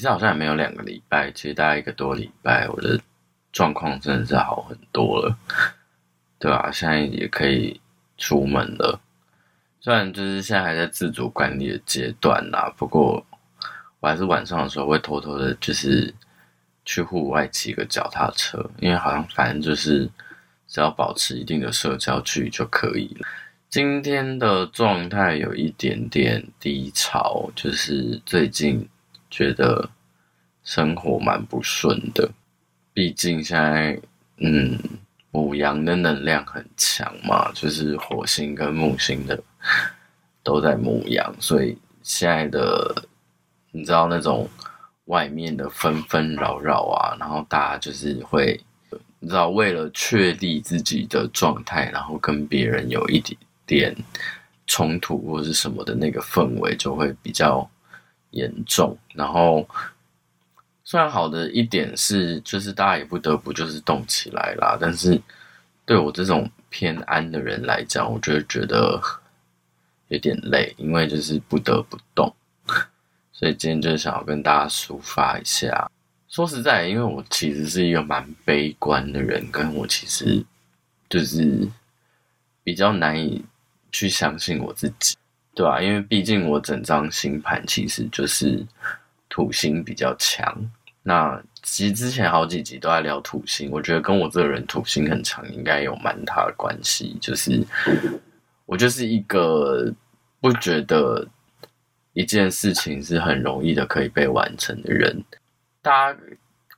其实好像也没有两个礼拜，其实大概一个多礼拜，我的状况真的是好很多了，对吧、啊？现在也可以出门了，虽然就是现在还在自主管理的阶段啦，不过我还是晚上的时候会偷偷的，就是去户外骑个脚踏车，因为好像反正就是只要保持一定的社交距离就可以了。今天的状态有一点点低潮，就是最近觉得生活蛮不顺的。毕竟现在，嗯，母羊的能量很强嘛，就是火星跟木星的都在母羊，所以现在的你知道那种外面的纷纷扰扰啊，然后大家就是会，你知道为了确立自己的状态，然后跟别人有一点。点冲突或是什么的那个氛围就会比较严重，然后虽然好的一点是，就是大家也不得不就是动起来啦，但是对我这种偏安的人来讲，我就会觉得有点累，因为就是不得不动，所以今天就想要跟大家抒发一下。说实在，因为我其实是一个蛮悲观的人，跟我其实就是比较难以。去相信我自己，对吧？因为毕竟我整张星盘其实就是土星比较强。那其实之前好几集都在聊土星，我觉得跟我这个人土星很强，应该有蛮大的关系。就是我就是一个不觉得一件事情是很容易的可以被完成的人。大家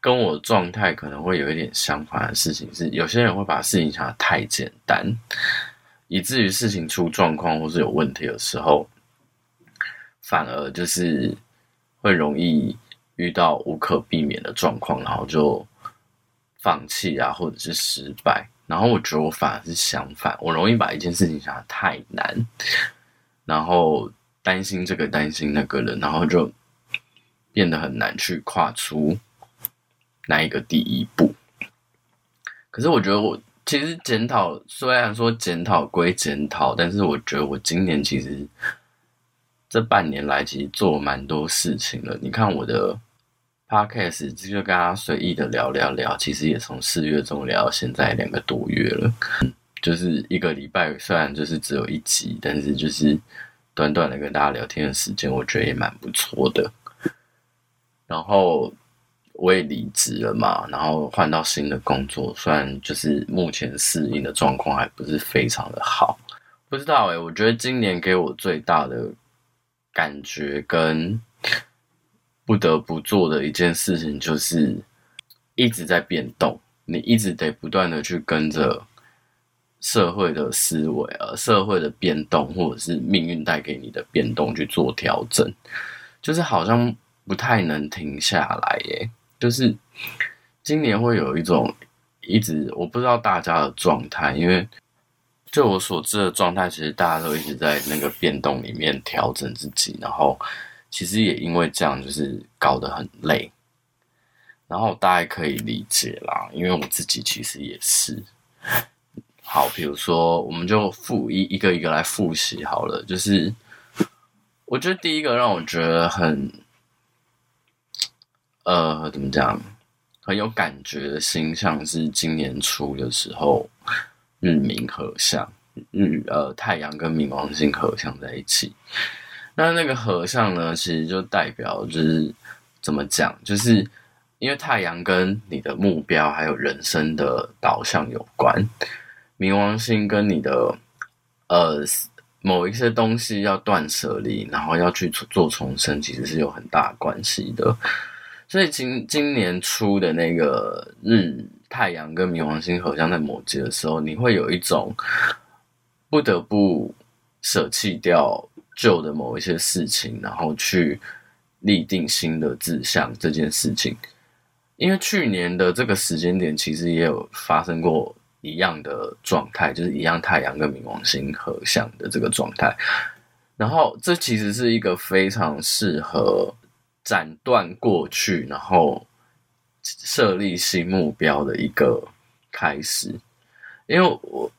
跟我状态可能会有一点相反的事情是，有些人会把事情想得太简单。以至于事情出状况或是有问题的时候，反而就是会容易遇到无可避免的状况，然后就放弃啊，或者是失败。然后我觉得我反而是相反，我容易把一件事情想得太难，然后担心这个担心那个的，然后就变得很难去跨出那一个第一步。可是我觉得我。其实检讨，虽然说检讨归检讨，但是我觉得我今年其实这半年来其实做了蛮多事情了。你看我的 podcast，就跟大家随意的聊聊聊，其实也从四月中聊到现在两个多月了，就是一个礼拜，虽然就是只有一集，但是就是短短的跟大家聊天的时间，我觉得也蛮不错的。然后。我也离职了嘛，然后换到新的工作，虽然就是目前适应的状况还不是非常的好，不知道诶、我觉得今年给我最大的感觉跟不得不做的一件事情，就是一直在变动，你一直得不断的去跟着社会的思维啊，社会的变动，或者是命运带给你的变动去做调整，就是好像不太能停下来耶、就是今年会有一种一直我不知道大家的状态，因为就我所知的状态，其实大家都一直在那个变动里面调整自己，然后其实也因为这样，就是搞得很累。然后大家可以理解啦，因为我自己其实也是。好，比如说我们就复一一个一个来复习好了。就是我觉得第一个让我觉得很。呃，怎么讲？很有感觉的星象是今年初的时候，日冥合相，日呃太阳跟冥王星合相在一起。那那个合相呢，其实就代表就是怎么讲？就是因为太阳跟你的目标还有人生的导向有关，冥王星跟你的呃某一些东西要断舍离，然后要去做重生，其实是有很大关系的。所以今今年初的那个日太阳跟冥王星合相在摩羯的时候，你会有一种不得不舍弃掉旧的某一些事情，然后去立定新的志向这件事情。因为去年的这个时间点，其实也有发生过一样的状态，就是一样太阳跟冥王星合相的这个状态。然后这其实是一个非常适合。斩断过去，然后设立新目标的一个开始。因为我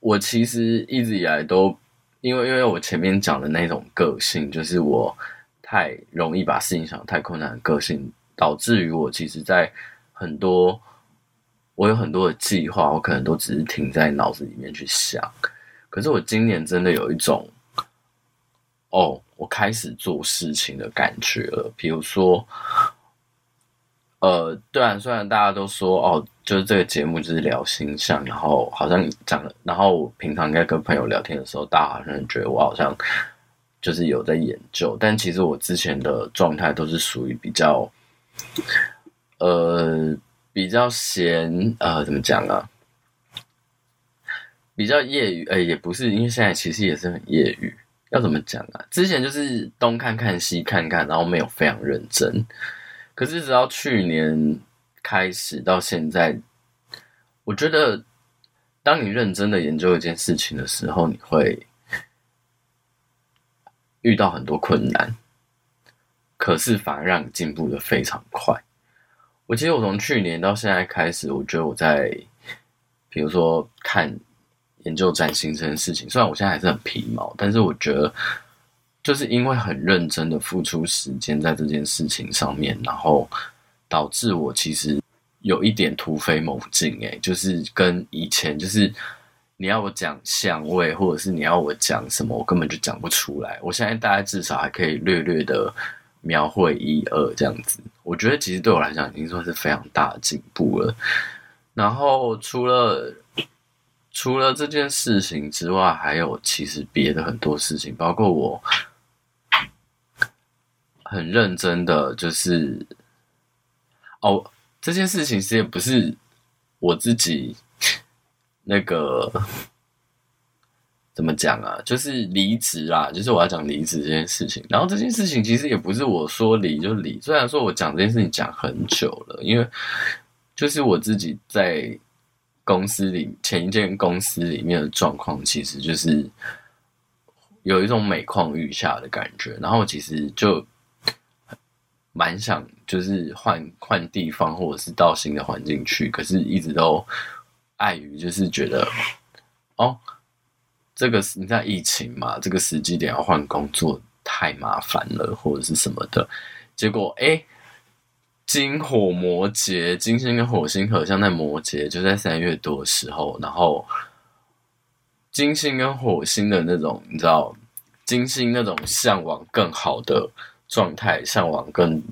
我其实一直以来都因为因为我前面讲的那种个性，就是我太容易把事情想得太困难的个性，导致于我其实，在很多我有很多的计划，我可能都只是停在脑子里面去想。可是我今年真的有一种，哦，我开始做事情的感觉了。比如说，呃，对啊，虽然大家都说哦，就是这个节目就是聊星象，然后好像讲，然后我平常在跟朋友聊天的时候，大家好像觉得我好像。就是有在研究，但其实我之前的状态都是属于比较，呃，比较闲，呃，怎么讲啊？比较业余，哎、也不是，因为现在其实也是很业余。要怎么讲啊？之前就是东看看西看看，然后没有非常认真。可是直到去年开始到现在，我觉得，当你认真的研究一件事情的时候，你会。遇到很多困难，可是反而让你进步的非常快。我记得我从去年到现在开始，我觉得我在，比如说看研究占星这件事情，虽然我现在还是很皮毛，但是我觉得就是因为很认真的付出时间在这件事情上面，然后导致我其实有一点突飞猛进，诶，就是跟以前就是。你要我讲相位，或者是你要我讲什么，我根本就讲不出来。我现在大概至少还可以略略的描绘一二这样子。我觉得其实对我来讲已经算是非常大的进步了。然后除了除了这件事情之外，还有其实别的很多事情，包括我很认真的就是哦，这件事情其实也不是我自己。那个怎么讲啊？就是离职啦，就是我要讲离职这件事情。然后这件事情其实也不是我说离就离，虽然说我讲这件事情讲很久了，因为就是我自己在公司里前一间公司里面的状况，其实就是有一种每况愈下的感觉。然后其实就蛮想就是换换地方，或者是到新的环境去，可是一直都。碍于就是觉得，哦，这个你在疫情嘛，这个时机点要换工作太麻烦了，或者是什么的。结果，哎，金火摩羯，金星跟火星合相在摩羯，就在三月多的时候，然后金星跟火星的那种，你知道，金星那种向往更好的状态，向往更。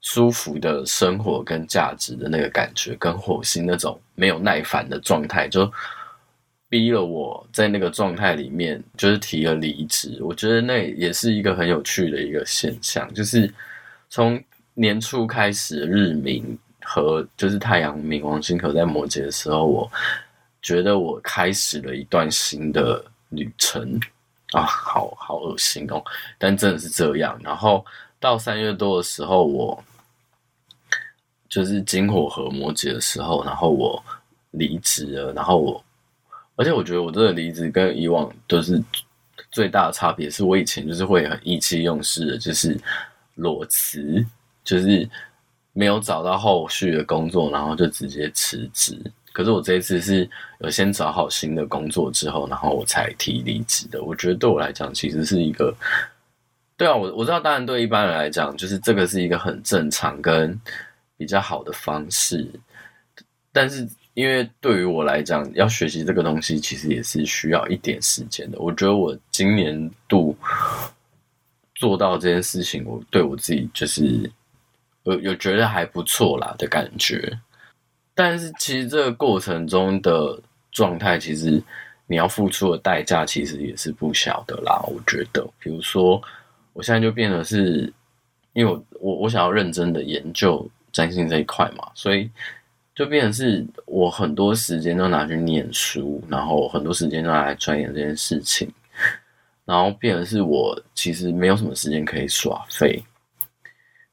舒服的生活跟价值的那个感觉，跟火星那种没有耐烦的状态，就逼了我在那个状态里面，就是提了离职。我觉得那也是一个很有趣的一个现象，就是从年初开始，日冥和就是太阳冥王星合在摩羯的时候，我觉得我开始了一段新的旅程啊，好好恶心哦，但真的是这样。然后到三月多的时候，我。就是金火和摩羯的时候，然后我离职了，然后我，而且我觉得我这个离职跟以往都是最大的差别，是我以前就是会很意气用事的，就是裸辞，就是没有找到后续的工作，然后就直接辞职。可是我这一次是有先找好新的工作之后，然后我才提离职的。我觉得对我来讲，其实是一个，对啊，我我知道，当然对一般人来讲，就是这个是一个很正常跟。比较好的方式，但是因为对于我来讲，要学习这个东西，其实也是需要一点时间的。我觉得我今年度做到这件事情，我对我自己就是有有觉得还不错啦的感觉。但是其实这个过程中的状态，其实你要付出的代价，其实也是不小的啦。我觉得，比如说我现在就变得是，因为我我我想要认真的研究。占星这一块嘛，所以就变成是我很多时间都拿去念书，然后很多时间都拿来钻研这件事情，然后变成是我其实没有什么时间可以耍废。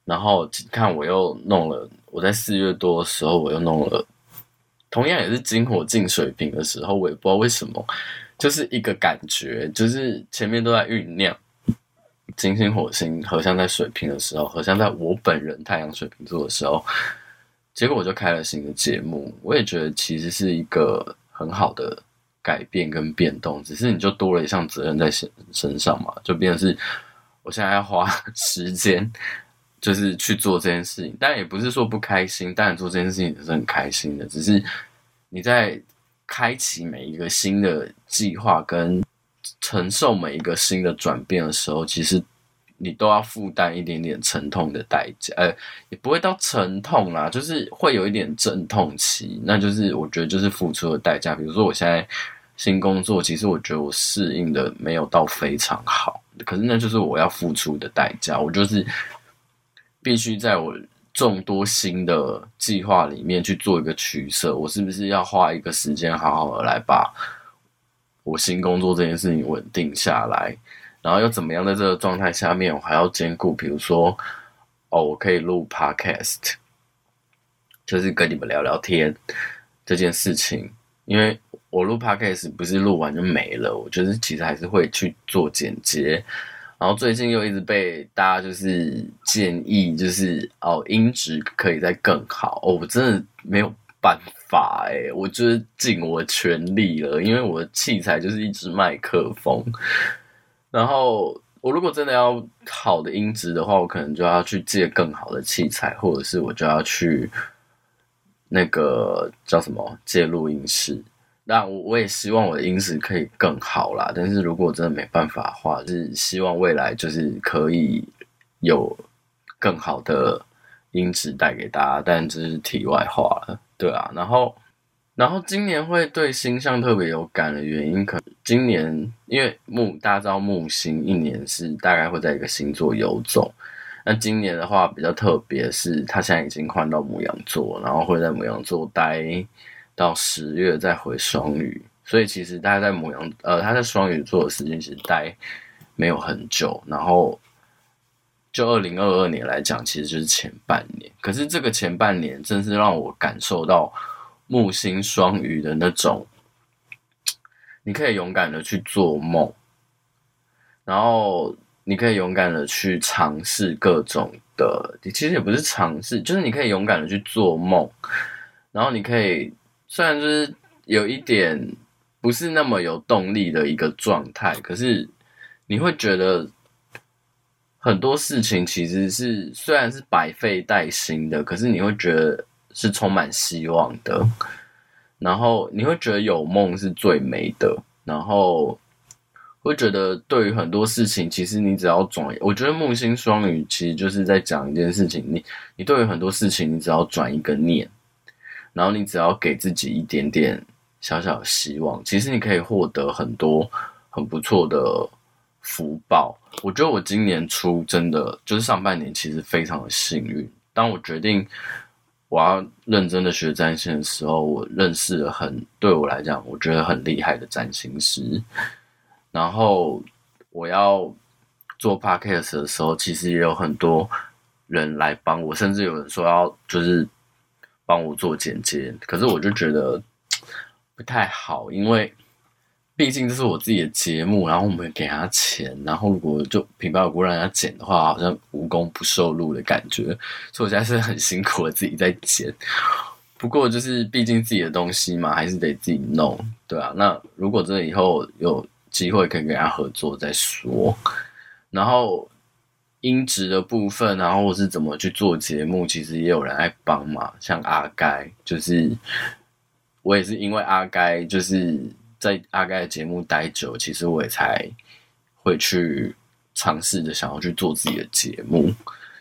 然后看我又弄了，我在四月多的时候我又弄了，同样也是金火进水瓶的时候，我也不知道为什么，就是一个感觉，就是前面都在酝酿。金星火星合相在水瓶的时候，合相在我本人太阳水瓶座的时候，结果我就开了新的节目。我也觉得其实是一个很好的改变跟变动，只是你就多了一项责任在身身上嘛，就变成是我现在要花 时间，就是去做这件事情。但也不是说不开心，当然做这件事情也是很开心的。只是你在开启每一个新的计划，跟承受每一个新的转变的时候，其实你都要负担一点点沉痛的代价。呃，也不会到沉痛啦，就是会有一点阵痛期。那就是我觉得就是付出的代价。比如说我现在。新工作其实我觉得我适应的没有到非常好，可是那就是我要付出的代价。我就是必须在我众多新的计划里面去做一个取舍。我是不是要花一个时间好好的来把我新工作这件事情稳定下来？然后又怎么样在这个状态下面，我还要兼顾，比如说哦，我可以录 podcast，就是跟你们聊聊天这件事情，因为。我录 podcast 不是录完就没了，我就是其实还是会去做剪接。然后最近又一直被大家就是建议，就是哦音质可以再更好。哦，我真的没有办法诶，我就是尽我全力了，因为我的器材就是一支麦克风。然后我如果真的要好的音质的话，我可能就要去借更好的器材，或者是我就要去那个叫什么借录音室。那我我也希望我的音质可以更好啦，但是如果真的没办法的话，就是希望未来就是可以有更好的音质带给大家，但这是题外话了，对啊。然后，然后今年会对星象特别有感的原因，可今年因为木大家知道木星一年是大概会在一个星座游走，那今年的话比较特别是，它现在已经换到牡羊座，然后会在牡羊座待。到十月再回双鱼，所以其实大家在牡羊，呃，他在双鱼座的时间其实待没有很久。然后就二零二二年来讲，其实就是前半年。可是这个前半年，真是让我感受到木星双鱼的那种，你可以勇敢的去做梦，然后你可以勇敢的去尝试各种的，其实也不是尝试，就是你可以勇敢的去做梦，然后你可以。虽然就是有一点不是那么有动力的一个状态，可是你会觉得很多事情其实是虽然是百废待兴的，可是你会觉得是充满希望的。然后你会觉得有梦是最美的，然后会觉得对于很多事情，其实你只要转，我觉得木星双鱼其实就是在讲一件事情，你你对于很多事情，你只要转一个念。然后你只要给自己一点点小小的希望，其实你可以获得很多很不错的福报。我觉得我今年初真的就是上半年，其实非常的幸运。当我决定我要认真的学占星的时候，我认识了很对我来讲我觉得很厉害的占星师。然后我要做 podcast 的时候，其实也有很多人来帮我，甚至有人说要就是。帮我做剪接，可是我就觉得不太好，因为毕竟这是我自己的节目，然后我们给他钱，然后如果就平白无故让人家剪的话，好像无功不受禄的感觉，所以我现在是很辛苦的自己在剪。不过就是毕竟自己的东西嘛，还是得自己弄，对啊。那如果真的以后有机会可以跟人家合作再说，然后。音质的部分，然后或是怎么去做节目，其实也有人来帮嘛。像阿该，就是我也是因为阿该，就是在阿该的节目待久，其实我也才会去尝试着想要去做自己的节目。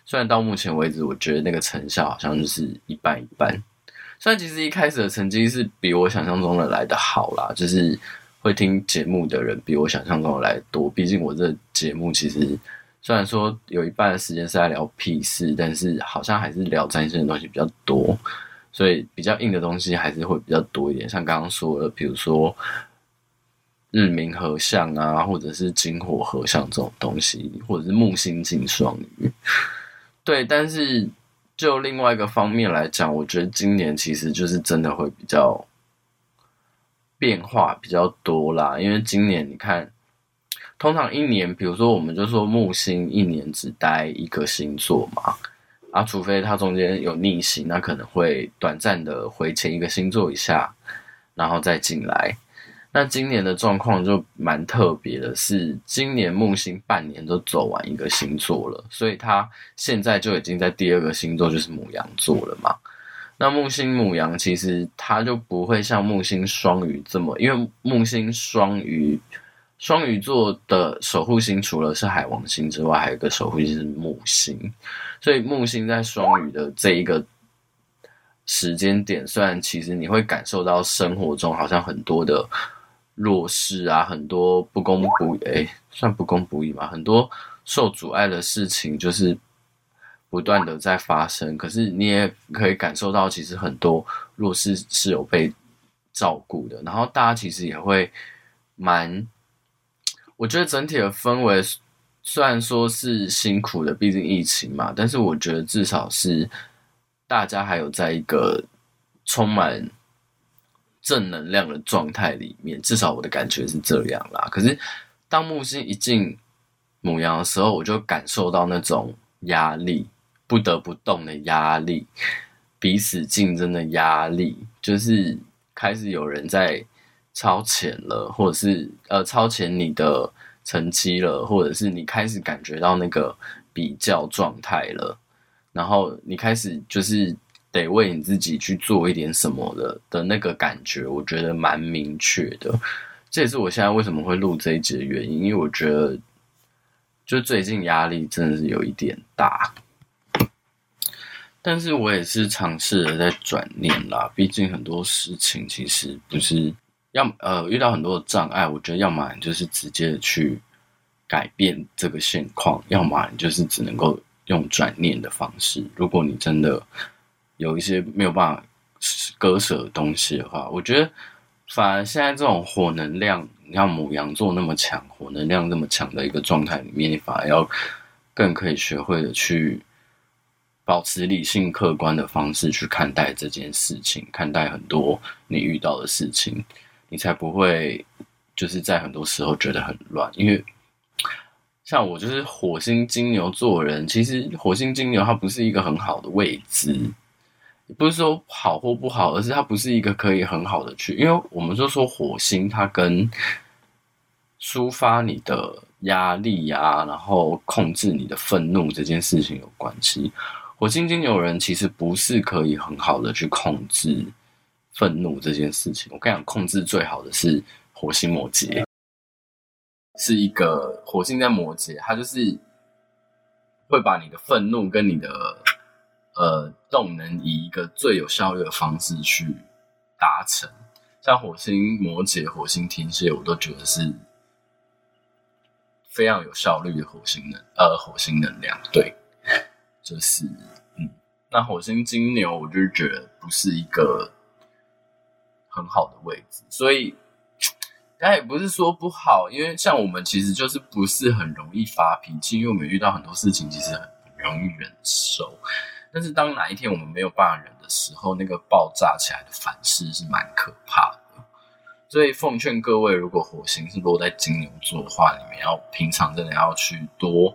虽然到目前为止，我觉得那个成效好像就是一般一般。虽然其实一开始的成绩是比我想象中的来的好啦，就是会听节目的人比我想象中的来得多。毕竟我这节目其实。虽然说有一半的时间是在聊屁事，但是好像还是聊占星的东西比较多，所以比较硬的东西还是会比较多一点。像刚刚说的，比如说日冥合相啊，或者是金火合相这种东西，或者是木星进双鱼。对，但是就另外一个方面来讲，我觉得今年其实就是真的会比较变化比较多啦，因为今年你看。通常一年，比如说我们就说木星一年只待一个星座嘛，啊，除非它中间有逆行，那可能会短暂的回前一个星座一下，然后再进来。那今年的状况就蛮特别的是，今年木星半年都走完一个星座了，所以它现在就已经在第二个星座，就是牡羊座了嘛。那木星牡羊其实它就不会像木星双鱼这么，因为木星双鱼双鱼座的守护星除了是海王星之外，还有一个守护星是木星，所以木星在双鱼的这一个时间点，虽然其实你会感受到生活中好像很多的。弱势啊，很多不公不义，哎，算不公不义嘛，很多受阻碍的事情就是不断的在发生。可是你也可以感受到，其实很多弱势是有被照顾的。然后大家其实也会蛮，我觉得整体的氛围虽然说是辛苦的，毕竟疫情嘛，但是我觉得至少是大家还有在一个充满。正能量的状态里面，至少我的感觉是这样啦。可是当木星一进母羊的时候，我就感受到那种压力，不得不动的压力，彼此竞争的压力，就是开始有人在超前了，或者是呃超前你的成绩了，或者是你开始感觉到那个比较状态了，然后你开始就是。得为你自己去做一点什么的的那个感觉，我觉得蛮明确的。这也是我现在为什么会录这一集的原因，因为我觉得就最近压力真的是有一点大。但是我也是尝试着在转念啦，毕竟很多事情其实不是要呃遇到很多的障碍，我觉得要么你就是直接去改变这个现况，要么你就是只能够用转念的方式。如果你真的有一些没有办法割舍的东西的话，我觉得反而现在这种火能量，你看母羊座那么强，火能量那么强的一个状态里面，你反而要更可以学会的去保持理性客观的方式去看待这件事情，看待很多你遇到的事情，你才不会就是在很多时候觉得很乱，因为像我就是火星金牛座人，其实火星金牛它不是一个很好的位置。不是说好或不好，而是它不是一个可以很好的去，因为我们就说火星它跟抒发你的压力啊，然后控制你的愤怒这件事情有关系。火星金牛人其实不是可以很好的去控制愤怒这件事情。我跟你讲，控制最好的是火星摩羯，是一个火星在摩羯，它就是会把你的愤怒跟你的。呃，动能以一个最有效率的方式去达成，像火星摩羯、火星天蝎，我都觉得是非常有效率的火星能，呃，火星能量。对，就是，嗯，那火星金牛，我就觉得不是一个很好的位置，所以，但也不是说不好，因为像我们其实就是不是很容易发脾气，因为我们遇到很多事情，其实很容易忍受。但是当哪一天我们没有办法忍的时候，那个爆炸起来的反噬是蛮可怕的。所以奉劝各位，如果火星是落在金牛座的话，你们要平常真的要去多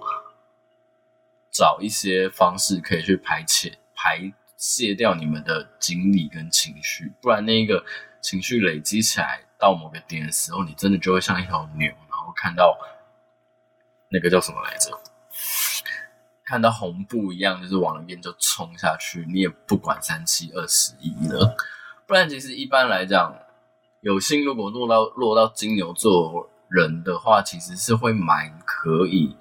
找一些方式，可以去排遣、排泄掉你们的精力跟情绪，不然那个情绪累积起来到某个点的时候，你真的就会像一头牛，然后看到那个叫什么来着？看到红布一样，就是往那边就冲下去，你也不管三七二十一了。不然，其实一般来讲，有心如果落到落到金牛座人的话，其实是会蛮可以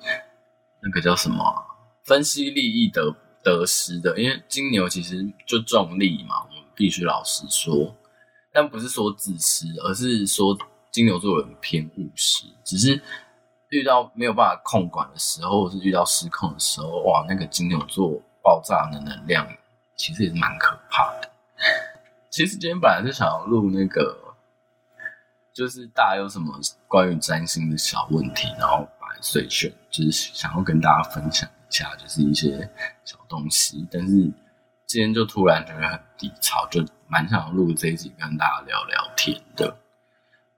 那个叫什么，分析利益得得失的。因为金牛其实就重利嘛，我们必须老实说，但不是说自私，而是说金牛座人偏务实，只是。遇到没有办法控管的时候，或是遇到失控的时候，哇，那个金牛座爆炸的能量，其实也是蛮可怕的。其实今天本来是想要录那个，就是大家有什么关于占星的小问题，然后把碎选，就是想要跟大家分享一下，就是一些小东西。但是今天就突然觉得很低潮，就蛮想录这一集跟大家聊聊天的，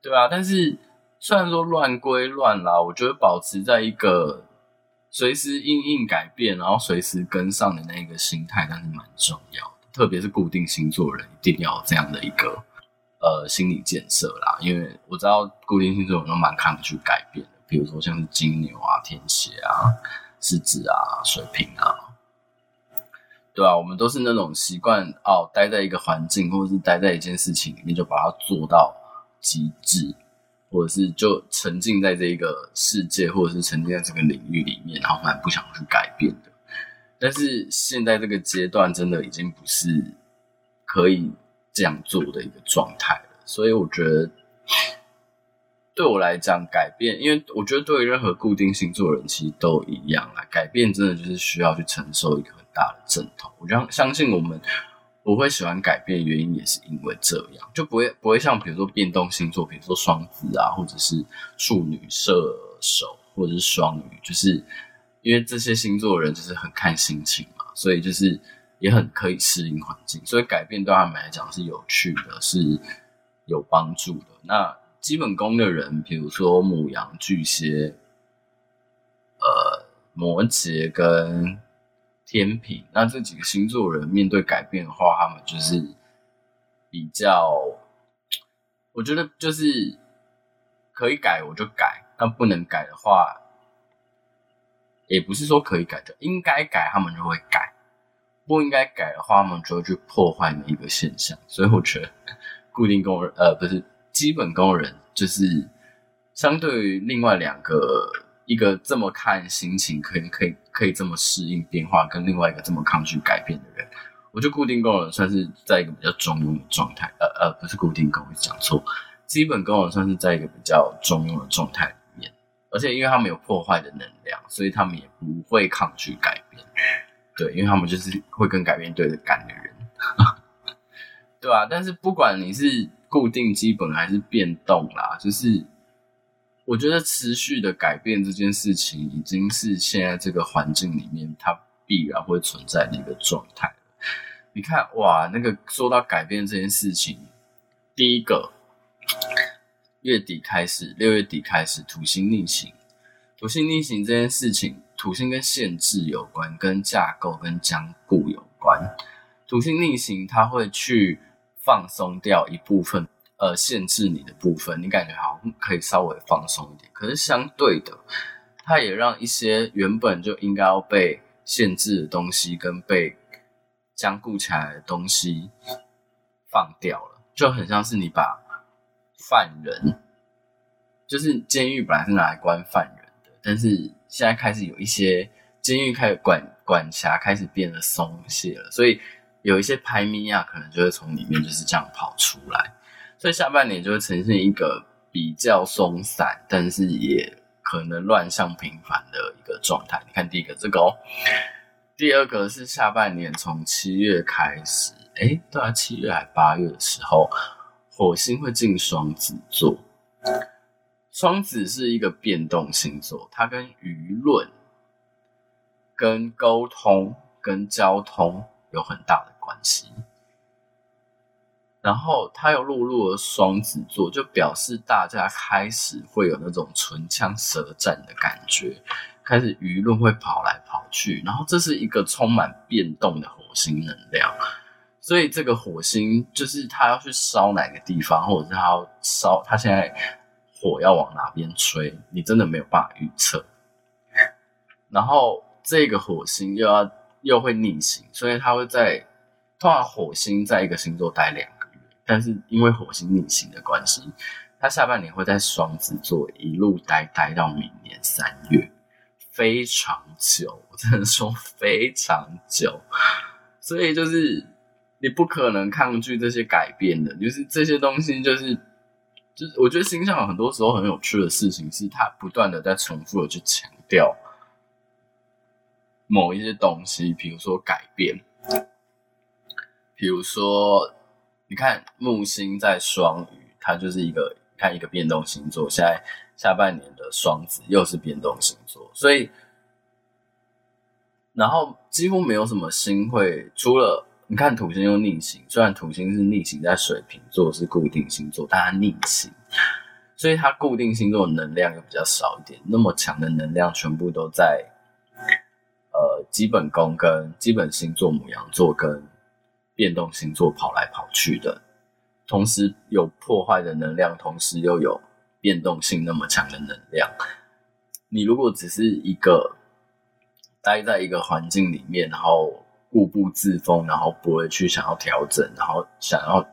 对啊，但是。虽然说乱归乱啦，我觉得保持在一个随时应应改变，然后随时跟上的那个心态，但是蛮重要的。特别是固定星座人，一定要有这样的一个呃心理建设啦，因为我知道固定星座人都蛮抗拒改变的，比如说像是金牛啊、天蝎啊、狮子啊、水瓶啊。对啊，我们都是那种习惯哦，待在一个环境，或者是待在一件事情里面，就把它做到极致，或者是就沉浸在这一个世界，或者是沉浸在这个领域里面，然后蛮不想去改变的。但是现在这个阶段，真的已经不是可以这样做的一个状态了。所以我觉得，对我来讲，改变，因为我觉得对于任何固定星座的人，其实都一样啦。改变真的就是需要去承受一个。大的阵头，我相相信我们不会喜欢改变，原因也是因为这样，就不会不会像比如说变动星座，比如说双子啊，或者是处女、射手，或者是双鱼，就是因为这些星座的人就是很看心情嘛，所以就是也很可以适应环境，所以改变对他们来讲是有趣的，是有帮助的。那基本功的人，比如说母羊、巨蟹、呃摩羯跟。天平，那这几个星座人面对改变的话，他们就是比较，我觉得就是可以改我就改，但不能改的话，也不是说可以改的，应该改他们就会改，不应该改的话，他们就会去破坏每一个现象。所以我觉得固定工人，呃，不是基本工人，就是相对于另外两个。一个这么看心情，可以可以可以这么适应变化，跟另外一个这么抗拒改变的人，我觉得固定宫人算是在一个比较中庸的状态。呃呃，不是固定宫，我讲错，基本宫人算是在一个比较中庸的状态里面。而且因为他们有破坏的能量，所以他们也不会抗拒改变。对，因为他们就是会跟改变对着干的人，对啊，但是不管你是固定基本还是变动啦，就是。我觉得持续的改变这件事情，已经是现在这个环境里面它必然会存在的一个状态。你看，哇，那个说到改变这件事情，第一个月底开始，六月底开始，土星逆行。土星逆行这件事情，土星跟限制有关，跟架构跟僵固有关。土星逆行，它会去放松掉一部分。呃，限制你的部分，你感觉好像可以稍微放松一点。可是相对的，它也让一些原本就应该要被限制的东西跟被僵固起来的东西放掉了，就很像是你把犯人，就是监狱本来是拿来关犯人的，但是现在开始有一些监狱开始管管辖开始变得松懈了，所以有一些排名啊，可能就会从里面就是这样跑出来。所以下半年就会呈现一个比较松散，但是也可能乱象频繁的一个状态。你看第一个这个哦，第二个是下半年从七月开始，诶，对啊，七月还八月的时候，火星会进双子座。双子是一个变动星座，它跟舆论、跟沟通、跟交通有很大的关系。然后他又落入了双子座，就表示大家开始会有那种唇枪舌战的感觉，开始舆论会跑来跑去，然后这是一个充满变动的火星能量，所以这个火星就是他要去烧哪个地方，或者是他要烧，他现在火要往哪边吹，你真的没有办法预测。然后这个火星又要又会逆行，所以他会在通常火星在一个星座待两。但是因为火星逆行的关系，他下半年会在双子座一路待待到明年三月，非常久，我真的说非常久。所以就是你不可能抗拒这些改变的，就是这些东西，就是就是我觉得星象有很多时候很有趣的事情，是他不断的在重复的去强调某一些东西，比如说改变，比如说。你看木星在双鱼，它就是一个看一个变动星座。现在下半年的双子又是变动星座，所以然后几乎没有什么星会，除了你看土星又逆行，虽然土星是逆行在水瓶座是固定星座，但它逆行，所以它固定星座的能量又比较少一点。那么强的能量全部都在呃基本宫跟基本星座母羊座跟。变动星座跑来跑去的同时有破坏的能量，同时又有变动性那么强的能量。你如果只是一个待在一个环境里面，然后固步自封，然后不会去想要调整，然后想要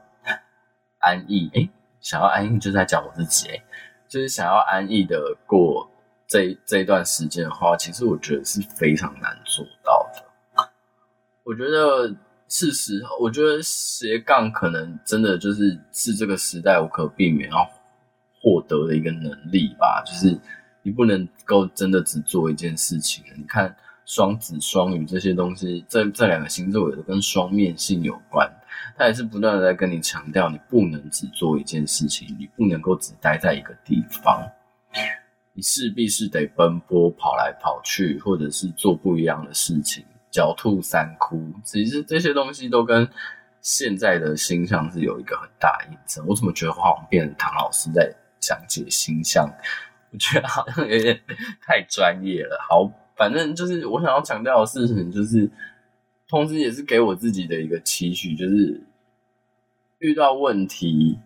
安逸，诶，想要安逸就在讲我自己，诶，就是想要安逸的过这这一段时间的话，其实我觉得是非常难做到的。我觉得事实，我觉得斜杠可能真的就是是这个时代无可避免要获得的一个能力吧。就是你不能够真的只做一件事情。你看双子、双鱼这些东西，这这两个星座也都跟双面性有关。他也是不断的在跟你强调，你不能只做一件事情，你不能够只待在一个地方，你势必是得奔波、跑来跑去，或者是做不一样的事情。狡兔三窟，其实这些东西都跟现在的星象是有一个很大的印证。我怎么觉得好像变成唐老师在讲解星象？我觉得好像有点太专业了。好，反正就是我想要强调的事情，就是同时也是给我自己的一个期许，就是遇到问题，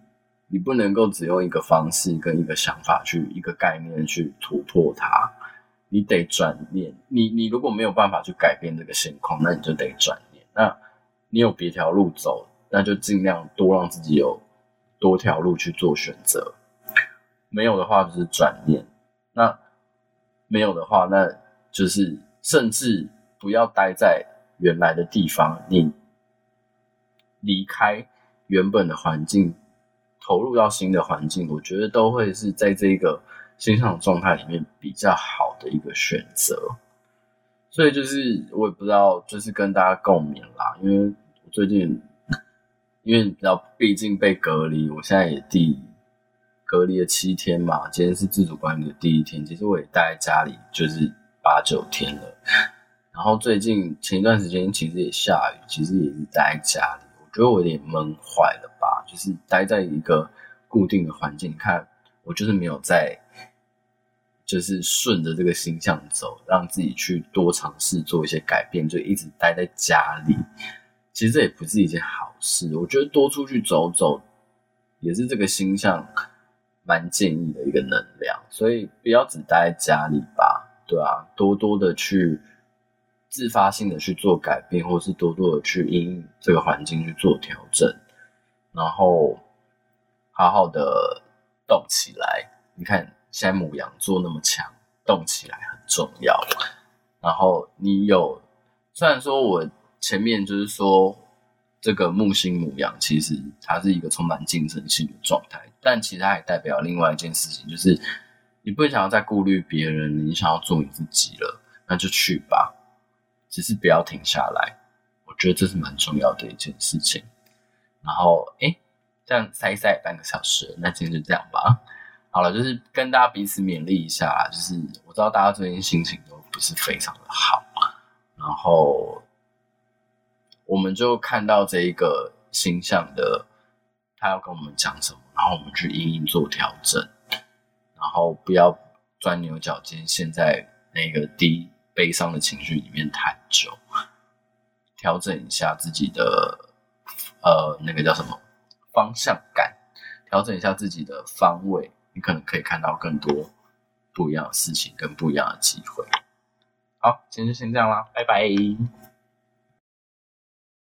你不能够只用一个方式跟一个想法去一个概念去突破它。你得转念，你你如果没有办法去改变这个现况，那你就得转念。那你有别条路走，那就尽量多让自己有多条路去做选择。没有的话就是转念，那没有的话，那就是甚至不要待在原来的地方，你离开原本的环境，投入到新的环境，我觉得都会是在这个。星象状态里面比较好的一个选择，所以就是我也不知道，就是跟大家共勉啦。因为我最近，因为比较毕竟被隔离，我现在也第隔离了七天嘛。今天是自主管理的第一天，其实我也待在家里就是八九天了。然后最近前一段时间其实也下雨，其实也是待在家里。我觉得我有点闷坏了吧，就是待在一个固定的环境，你看我就是没有在。就是顺着这个星象走，让自己去多尝试做一些改变，就一直待在家里。其实这也不是一件好事。我觉得多出去走走，也是这个星象蛮建议的一个能量。所以不要只待在家里吧，对啊，多多的去自发性的去做改变，或是多多的去因这个环境去做调整，然后好好的动起来。你看。现在牡羊座那么强，动起来很重要。然后你有，虽然说我前面就是说这个木星牡羊，其实它是一个充满竞争性的状态，但其实它也代表另外一件事情，就是你不想要再顾虑别人，你想要做你自己了，那就去吧，只是不要停下来。我觉得这是蛮重要的一件事情。然后，诶，这样塞一塞半个小时，那今天就这样吧。好了，就是跟大家彼此勉励一下，就是我知道大家最近心情都不是非常的好，然后我们就看到这一个星象的，他要跟我们讲什么，然后我们去隐隐做调整，然后不要钻牛角尖，陷在那个低悲伤的情绪里面太久，调整一下自己的呃那个叫什么方向感，调整一下自己的方位。你可能可以看到更多不一样的事情跟不一样的机会。好，今天就先这样啦，拜拜。